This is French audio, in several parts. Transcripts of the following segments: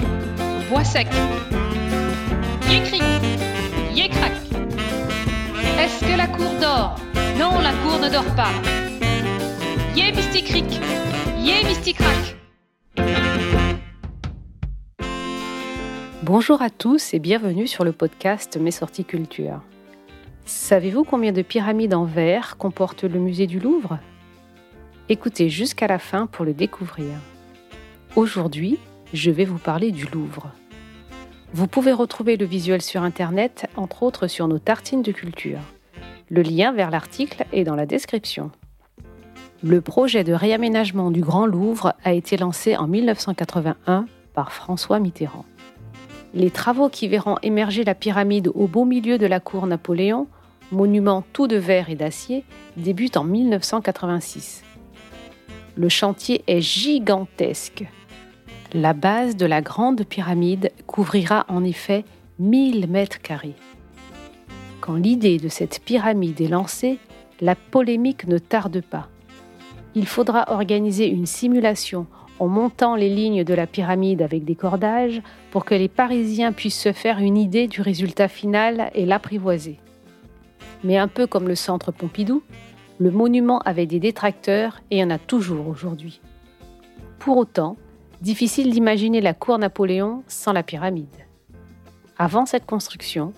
Bois sec. Yécri, yécrac. Est-ce que la cour dort? Non, la cour ne dort pas. Yé mysticric, yé mysticrac. Bonjour à tous et bienvenue sur le podcast Mes sorties culture. Savez-vous combien de pyramides en verre comporte le musée du Louvre? Écoutez jusqu'à la fin pour le découvrir. Aujourd'hui, je vais vous parler du Louvre. Vous pouvez retrouver le visuel sur Internet, entre autres sur nos tartines de culture. Le lien vers l'article est dans la description. Le projet de réaménagement du Grand Louvre a été lancé en 1981 par François Mitterrand. Les travaux qui verront émerger la pyramide au beau milieu de la cour Napoléon, monument tout de verre et d'acier, débutent en 1986. Le chantier est gigantesque. La base de la grande pyramide couvrira en effet 1000 mètres carrés. Quand l'idée de cette pyramide est lancée, la polémique ne tarde pas. Il faudra organiser une simulation en montant les lignes de la pyramide avec des cordages pour que les Parisiens puissent se faire une idée du résultat final et l'apprivoiser. Mais un peu comme le centre Pompidou, le monument avait des détracteurs et en a toujours aujourd'hui. Pour autant, difficile d'imaginer la cour Napoléon sans la pyramide. Avant cette construction,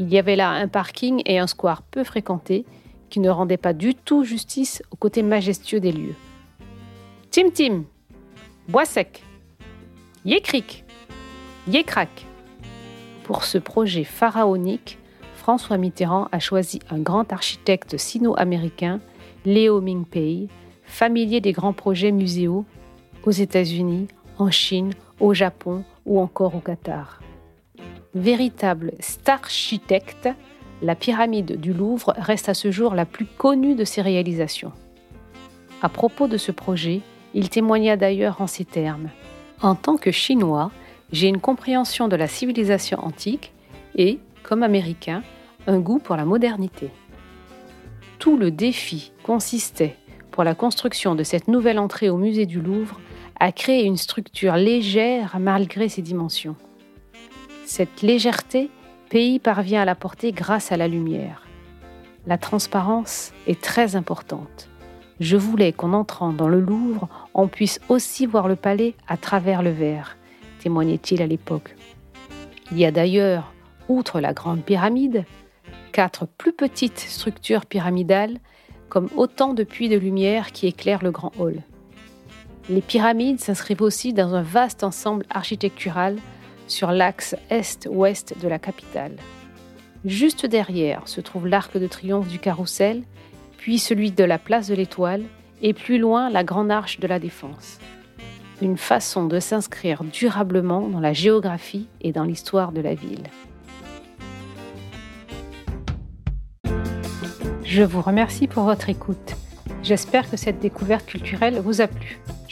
il y avait là un parking et un square peu fréquentés qui ne rendaient pas du tout justice au côté majestueux des lieux. Tim Tim, Bois sec, Yécric, Yécrac. Pour ce projet pharaonique, François Mitterrand a choisi un grand architecte sino-américain, Léo Mingpei, familier des grands projets muséaux aux États-Unis, en Chine, au Japon ou encore au Qatar. Véritable star-architecte, la pyramide du Louvre reste à ce jour la plus connue de ses réalisations. À propos de ce projet, il témoigna d'ailleurs en ces termes. En tant que Chinois, j'ai une compréhension de la civilisation antique et, comme Américain, un goût pour la modernité. Tout le défi consistait, pour la construction de cette nouvelle entrée au musée du Louvre, à créer une structure légère malgré ses dimensions. Cette légèreté, Pays parvient à la porter grâce à la lumière. La transparence est très importante. Je voulais qu'en entrant dans le Louvre, on puisse aussi voir le palais à travers le verre, témoignait-il à l'époque. Il y a d'ailleurs, outre la grande pyramide, quatre plus petites structures pyramidales, comme autant de puits de lumière qui éclairent le grand hall. Les pyramides s'inscrivent aussi dans un vaste ensemble architectural sur l'axe est-ouest de la capitale. Juste derrière se trouve l'arc de triomphe du carrousel, puis celui de la place de l'Étoile, et plus loin la grande arche de la Défense. Une façon de s'inscrire durablement dans la géographie et dans l'histoire de la ville. Je vous remercie pour votre écoute. J'espère que cette découverte culturelle vous a plu.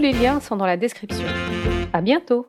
Tous les liens sont dans la description. À bientôt!